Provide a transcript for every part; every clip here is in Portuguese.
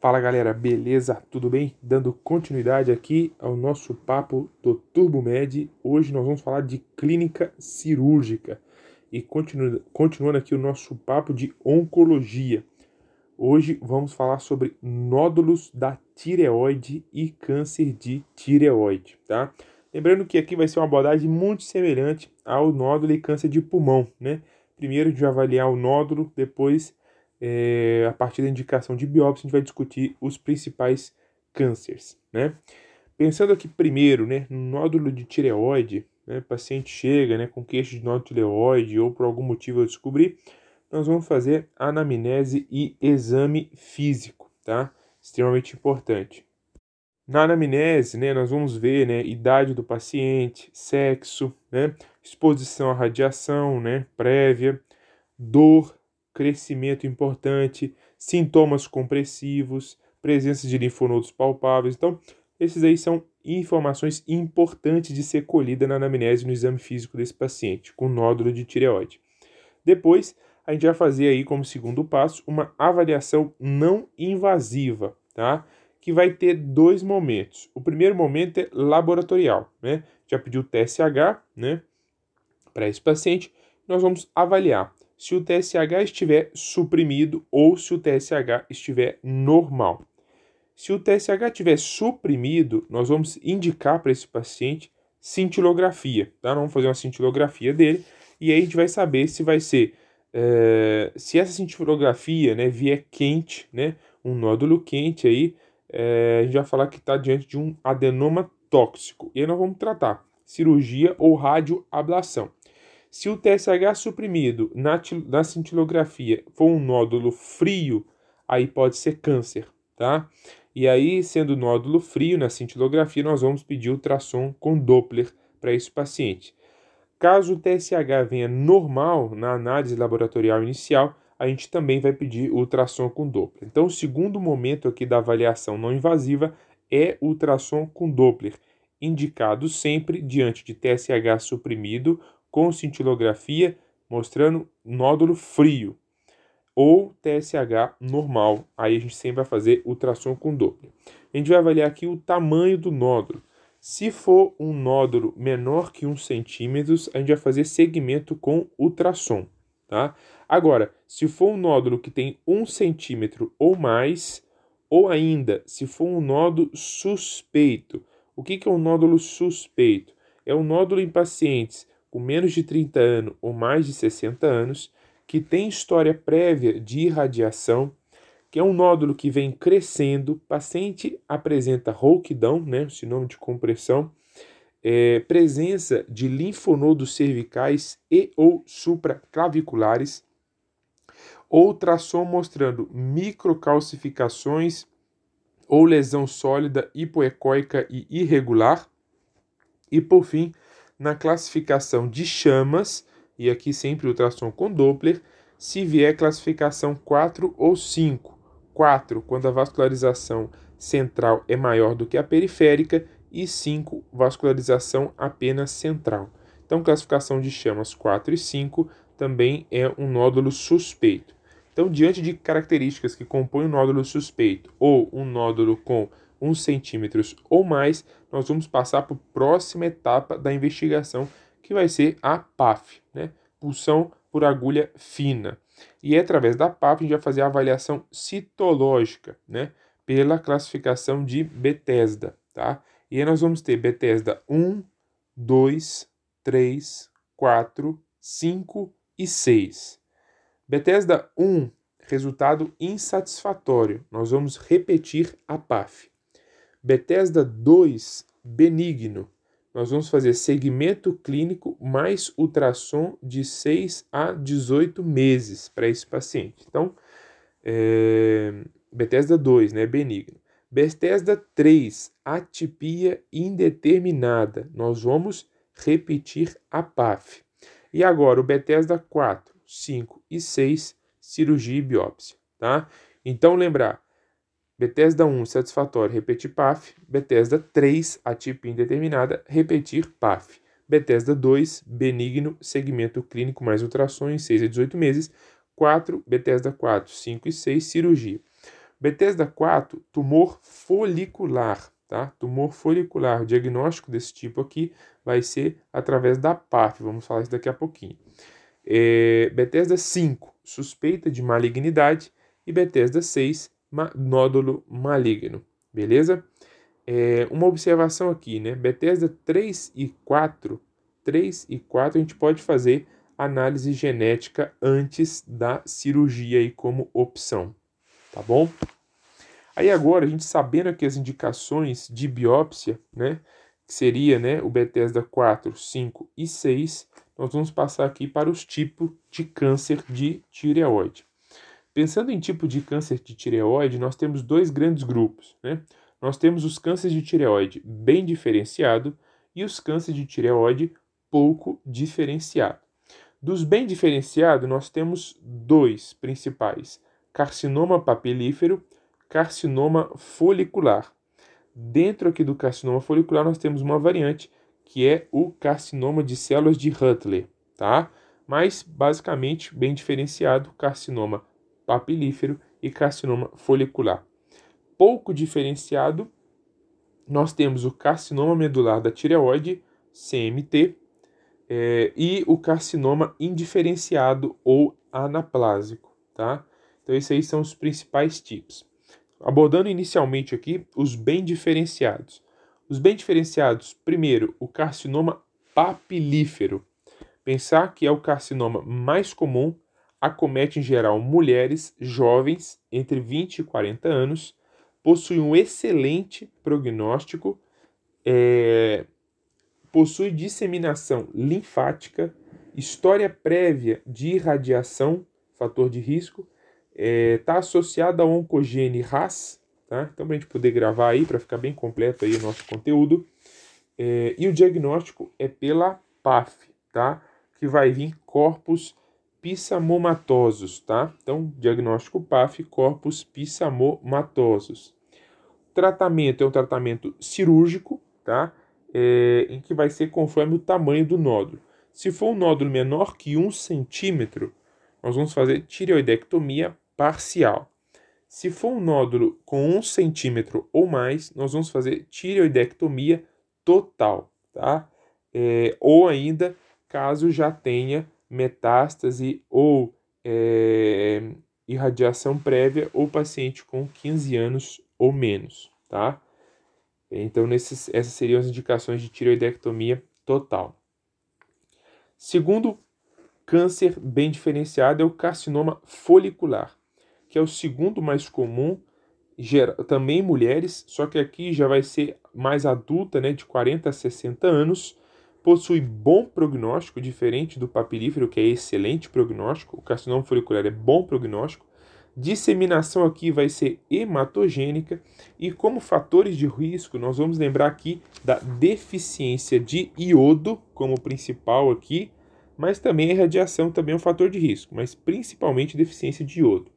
Fala galera, beleza? Tudo bem? Dando continuidade aqui ao nosso papo do TurboMed. Hoje nós vamos falar de clínica cirúrgica e continu continuando aqui o nosso papo de oncologia. Hoje vamos falar sobre nódulos da tireoide e câncer de tireoide, tá? Lembrando que aqui vai ser uma abordagem muito semelhante ao nódulo e câncer de pulmão, né? Primeiro vai avaliar o nódulo, depois é, a partir da indicação de biópsia, a gente vai discutir os principais cânceres, né? Pensando aqui primeiro, né, no nódulo de tireoide, né, paciente chega, né, com queixa de nódulo de tireoide ou por algum motivo eu descobri, nós vamos fazer anamnese e exame físico, tá? Extremamente importante. Na anamnese, né, nós vamos ver, né, idade do paciente, sexo, né, exposição à radiação, né, prévia, dor, crescimento importante, sintomas compressivos, presença de linfonodos palpáveis. Então, esses aí são informações importantes de ser colhida na anamnese no exame físico desse paciente com nódulo de tireoide. Depois, a gente vai fazer aí como segundo passo uma avaliação não invasiva, tá? Que vai ter dois momentos. O primeiro momento é laboratorial, né? Já pediu TSH, né? Para esse paciente, nós vamos avaliar se o TSH estiver suprimido ou se o TSH estiver normal. Se o TSH estiver suprimido, nós vamos indicar para esse paciente cintilografia, tá? vamos fazer uma cintilografia dele e aí a gente vai saber se vai ser é, se essa cintilografia, né, vier quente, né, um nódulo quente aí, é, a gente vai falar que está diante de um adenoma tóxico. E aí nós vamos tratar cirurgia ou radioablação. Se o TSH suprimido na, na cintilografia for um nódulo frio, aí pode ser câncer, tá? E aí, sendo nódulo frio na cintilografia, nós vamos pedir ultrassom com Doppler para esse paciente. Caso o TSH venha normal na análise laboratorial inicial, a gente também vai pedir ultrassom com Doppler. Então, o segundo momento aqui da avaliação não invasiva é ultrassom com Doppler, indicado sempre diante de TSH suprimido com cintilografia mostrando nódulo frio ou TSH normal. Aí a gente sempre vai fazer ultrassom com Doppler. A gente vai avaliar aqui o tamanho do nódulo. Se for um nódulo menor que 1 centímetro, a gente vai fazer segmento com ultrassom. Tá? Agora, se for um nódulo que tem 1 centímetro ou mais, ou ainda se for um nódulo suspeito. O que, que é um nódulo suspeito? É um nódulo em pacientes com menos de 30 anos ou mais de 60 anos, que tem história prévia de irradiação, que é um nódulo que vem crescendo, paciente apresenta rouquidão, né, sinônimo de compressão, é, presença de linfonodos cervicais e ou supraclaviculares, ultrassom mostrando microcalcificações ou lesão sólida hipoecóica e irregular, e por fim, na classificação de chamas, e aqui sempre ultrassom com Doppler, se vier classificação 4 ou 5. 4 quando a vascularização central é maior do que a periférica e 5 vascularização apenas central. Então, classificação de chamas 4 e 5 também é um nódulo suspeito. Então, diante de características que compõem o nódulo suspeito ou um nódulo com 1 centímetros ou mais, nós vamos passar para a próxima etapa da investigação, que vai ser a PAF, né? pulsão por agulha fina. E é através da PAF a gente vai fazer a avaliação citológica, né? pela classificação de Bethesda. Tá? E aí nós vamos ter Bethesda 1, 2, 3, 4, 5 e 6. Bethesda 1, resultado insatisfatório. Nós vamos repetir a PAF. Bethesda 2, benigno. Nós vamos fazer segmento clínico mais ultrassom de 6 a 18 meses para esse paciente. Então, é, Bethesda 2, né, benigno. Bethesda 3, atipia indeterminada. Nós vamos repetir a PAF. E agora o Bethesda 4, 5 e 6, cirurgia e biópsia, tá? Então lembrar, Bethesda 1, satisfatório, repetir PAF. Bethesda 3, atipia indeterminada, repetir PAF. Bethesda 2, benigno, segmento clínico mais ultrassom em 6 a 18 meses. 4, Bethesda 4, 5 e 6, cirurgia. Bethesda 4, tumor folicular, tá? Tumor folicular. O diagnóstico desse tipo aqui vai ser através da PAF, vamos falar isso daqui a pouquinho. É, Bethesda 5, suspeita de malignidade. E Bethesda 6, ma nódulo maligno, beleza? É, uma observação aqui, né? Bethesda 3 e 4, 3 e 4 a gente pode fazer análise genética antes da cirurgia aí como opção, tá bom? Aí agora, a gente sabendo aqui as indicações de biópsia, né, que seria, né, o Bethesda 4, 5 e 6, nós vamos passar aqui para os tipos de câncer de tireoide. Pensando em tipo de câncer de tireoide, nós temos dois grandes grupos, né? Nós temos os cânceres de tireoide bem diferenciado e os cânceres de tireoide pouco diferenciado. Dos bem diferenciados, nós temos dois principais: carcinoma papilífero, carcinoma folicular. Dentro aqui do carcinoma folicular, nós temos uma variante que é o carcinoma de células de Huttler, tá? Mas basicamente bem diferenciado, carcinoma papilífero e carcinoma folicular. Pouco diferenciado, nós temos o carcinoma medular da tireoide, CMT, é, e o carcinoma indiferenciado ou anaplásico, tá? Então esses aí são os principais tipos. Abordando inicialmente aqui os bem diferenciados. Os bem diferenciados, primeiro, o carcinoma papilífero. Pensar que é o carcinoma mais comum, acomete em geral mulheres jovens entre 20 e 40 anos, possui um excelente prognóstico, é, possui disseminação linfática, história prévia de irradiação, fator de risco, está é, tá associada ao oncogene RAS, tá? Então, para a gente poder gravar aí, para ficar bem completo aí o nosso conteúdo. É, e o diagnóstico é pela PAF, tá? Que vai vir corpos pissamomatosos, tá? Então, diagnóstico PAF, corpos pissamomatosos. Tratamento é um tratamento cirúrgico, tá? É, em que vai ser conforme o tamanho do nódulo. Se for um nódulo menor que um centímetro, nós vamos fazer tireoidectomia parcial. Se for um nódulo com um centímetro ou mais, nós vamos fazer tireoidectomia total, tá? É, ou ainda, caso já tenha metástase ou é, irradiação prévia ou paciente com 15 anos ou menos, tá? Então, nesses, essas seriam as indicações de tireoidectomia total. Segundo câncer bem diferenciado é o carcinoma folicular que é o segundo mais comum, também em mulheres, só que aqui já vai ser mais adulta, né, de 40 a 60 anos, possui bom prognóstico, diferente do papilífero, que é excelente prognóstico, o carcinoma folicular é bom prognóstico, disseminação aqui vai ser hematogênica. E como fatores de risco, nós vamos lembrar aqui da deficiência de iodo como principal aqui, mas também a radiação também é um fator de risco, mas principalmente deficiência de iodo.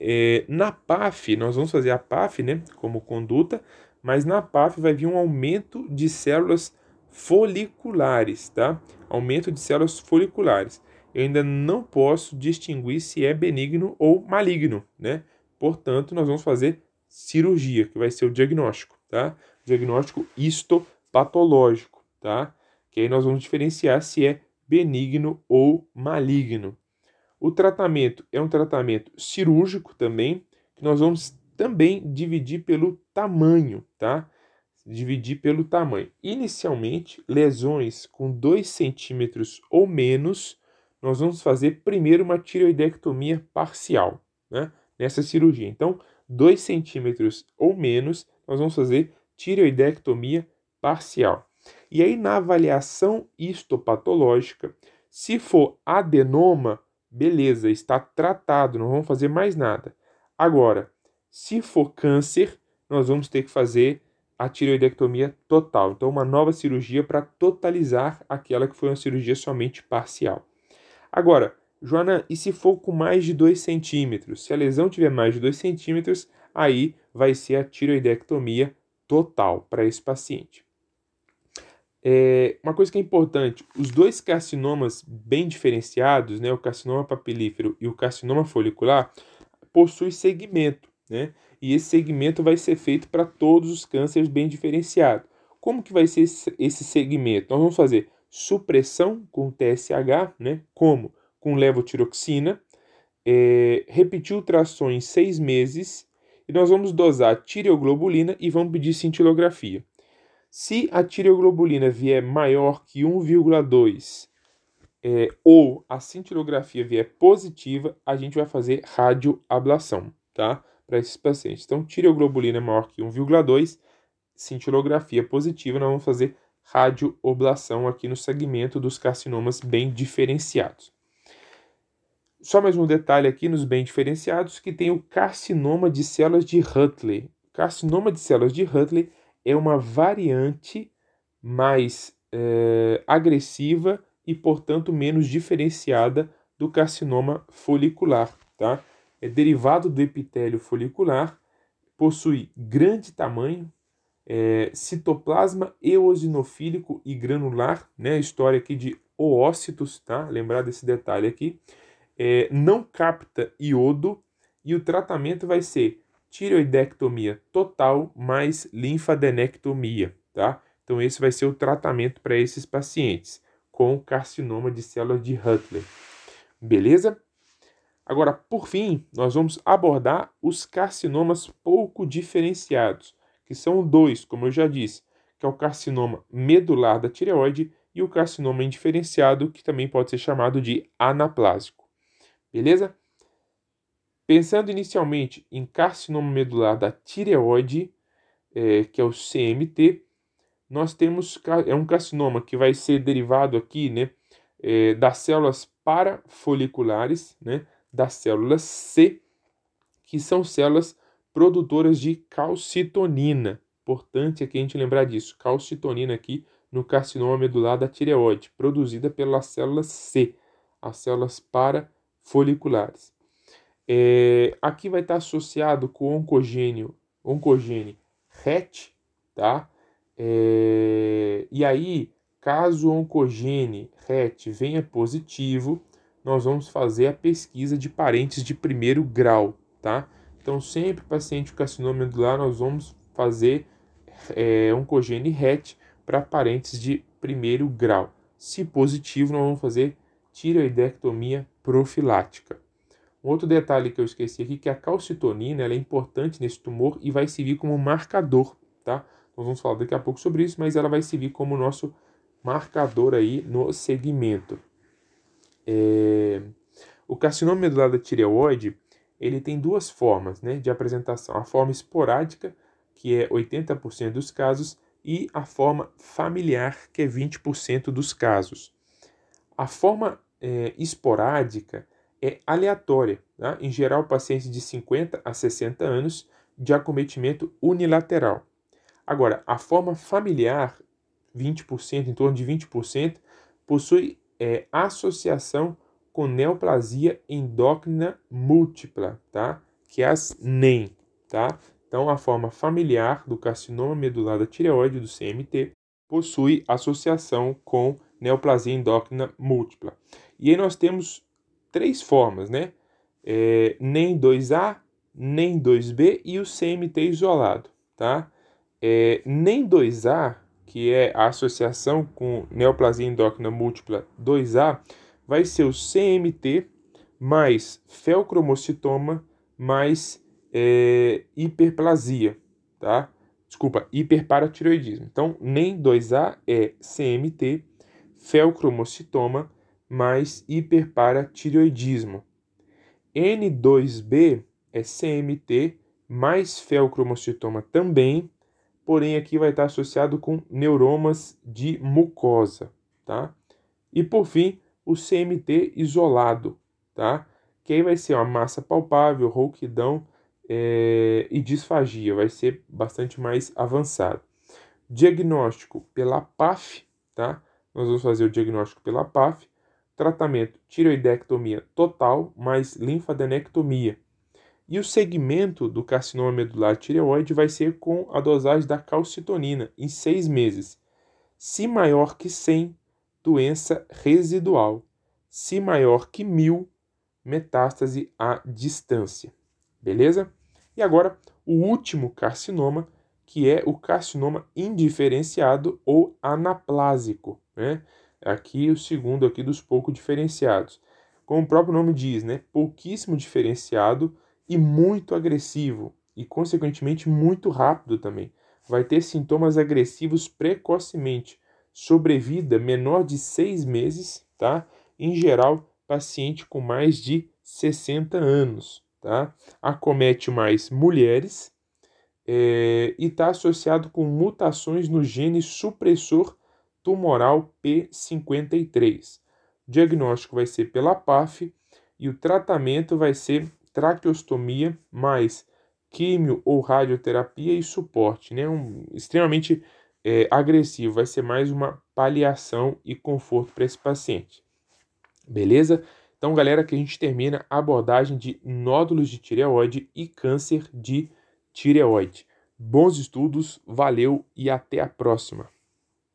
É, na PAF, nós vamos fazer a PAF né, como conduta, mas na PAF vai vir um aumento de células foliculares, tá? Aumento de células foliculares. Eu ainda não posso distinguir se é benigno ou maligno, né? Portanto, nós vamos fazer cirurgia, que vai ser o diagnóstico, tá? Diagnóstico histopatológico, tá? Que aí nós vamos diferenciar se é benigno ou maligno. O tratamento é um tratamento cirúrgico também, que nós vamos também dividir pelo tamanho, tá? Dividir pelo tamanho. Inicialmente, lesões com 2 centímetros ou menos, nós vamos fazer primeiro uma tireoidectomia parcial, né? Nessa cirurgia. Então, 2 centímetros ou menos, nós vamos fazer tireoidectomia parcial. E aí, na avaliação histopatológica, se for adenoma, beleza, está tratado, não vamos fazer mais nada. Agora, se for câncer, nós vamos ter que fazer a tireoidectomia total. Então, uma nova cirurgia para totalizar aquela que foi uma cirurgia somente parcial. Agora, Joana, e se for com mais de 2 centímetros? Se a lesão tiver mais de 2 centímetros, aí vai ser a tireoidectomia total para esse paciente. É, uma coisa que é importante, os dois carcinomas bem diferenciados, né, o carcinoma papilífero e o carcinoma folicular, possuem segmento, né? E esse segmento vai ser feito para todos os cânceres bem diferenciado. Como que vai ser esse segmento? Nós vamos fazer supressão com TSH, né? Como? Com levotiroxina, é, repetir ultrassons em seis meses e nós vamos dosar tireoglobulina e vamos pedir cintilografia. Se a tireoglobulina vier maior que 1,2 é, ou a cintilografia vier positiva, a gente vai fazer radioablação, tá? Para esses pacientes. Então, tireoglobulina maior que 1,2, cintilografia positiva, nós vamos fazer radioablação aqui no segmento dos carcinomas bem diferenciados. Só mais um detalhe aqui nos bem diferenciados, que tem o carcinoma de células de Hutley. O carcinoma de células de Hutley é uma variante mais é, agressiva e, portanto, menos diferenciada do carcinoma folicular. Tá? É derivado do epitélio folicular, possui grande tamanho, é, citoplasma eosinofílico e granular, né? História aqui de oócitos, tá? Lembrar desse detalhe aqui. É, não capta iodo e o tratamento vai ser tireoidectomia total mais linfadenectomia, tá? Então esse vai ser o tratamento para esses pacientes com carcinoma de células de Huttler. Beleza? Agora, por fim, nós vamos abordar os carcinomas pouco diferenciados, que são dois, como eu já disse, que é o carcinoma medular da tireoide e o carcinoma indiferenciado, que também pode ser chamado de anaplásico. Beleza? Pensando inicialmente em carcinoma medular da tireoide, é, que é o CMT, nós temos é um carcinoma que vai ser derivado aqui, né, é, das células parafoliculares, né, das células C, que são células produtoras de calcitonina. Importante aqui a gente lembrar disso, calcitonina aqui no carcinoma medular da tireoide, produzida pelas células C, as células parafoliculares. É, aqui vai estar associado com oncogênio, oncogene RET, tá? É, e aí, caso o oncogene RET venha positivo, nós vamos fazer a pesquisa de parentes de primeiro grau, tá? Então, sempre paciente com carcinoma medular, nós vamos fazer é, oncogene RET para parentes de primeiro grau. Se positivo, nós vamos fazer tireoidectomia profilática. Um outro detalhe que eu esqueci aqui que a calcitonina é importante nesse tumor e vai servir como marcador, tá? Nós vamos falar daqui a pouco sobre isso, mas ela vai servir como nosso marcador aí no segmento. É... O carcinoma medular da tireoide, ele tem duas formas né, de apresentação. A forma esporádica, que é 80% dos casos, e a forma familiar, que é 20% dos casos. A forma é, esporádica é aleatória, tá? em geral pacientes de 50 a 60 anos de acometimento unilateral. Agora, a forma familiar, 20%, em torno de 20%, possui é, associação com neoplasia endócrina múltipla, tá? que é as NEM. Tá? Então, a forma familiar do carcinoma medular da tireoide, do CMT, possui associação com neoplasia endócrina múltipla. E aí nós temos três formas, né? É, nem 2A, nem 2B e o CMT isolado, tá? É, nem 2A, que é a associação com neoplasia endócrina múltipla 2A, vai ser o CMT mais felcromocitoma mais é, hiperplasia, tá? Desculpa, hiperparatiroidismo. Então, nem 2A é CMT, felcromocitoma mais hiperparatireoidismo. N2B é CMT mais felcromocitoma também, porém aqui vai estar associado com neuromas de mucosa, tá? E por fim, o CMT isolado, tá? Que aí vai ser uma massa palpável, rouquidão é, e disfagia, vai ser bastante mais avançado. Diagnóstico pela PAF, tá? Nós vamos fazer o diagnóstico pela PAF, tratamento tiroidectomia total mais linfadenectomia. E o segmento do carcinoma medular tireoide vai ser com a dosagem da calcitonina em seis meses. Se maior que 100, doença residual. Se maior que 1000, metástase à distância. Beleza? E agora, o último carcinoma, que é o carcinoma indiferenciado ou anaplásico, né? Aqui o segundo aqui dos pouco diferenciados. Como o próprio nome diz, né? Pouquíssimo diferenciado e muito agressivo e consequentemente muito rápido também. Vai ter sintomas agressivos precocemente, sobrevida menor de seis meses, tá? Em geral, paciente com mais de 60 anos, tá? Acomete mais mulheres é, e está associado com mutações no gene supressor tumoral P53. O diagnóstico vai ser pela PAF e o tratamento vai ser traqueostomia mais químio ou radioterapia e suporte, né? Um, extremamente é, agressivo, vai ser mais uma paliação e conforto para esse paciente. Beleza? Então, galera, que a gente termina a abordagem de nódulos de tireoide e câncer de tireoide. Bons estudos, valeu e até a próxima!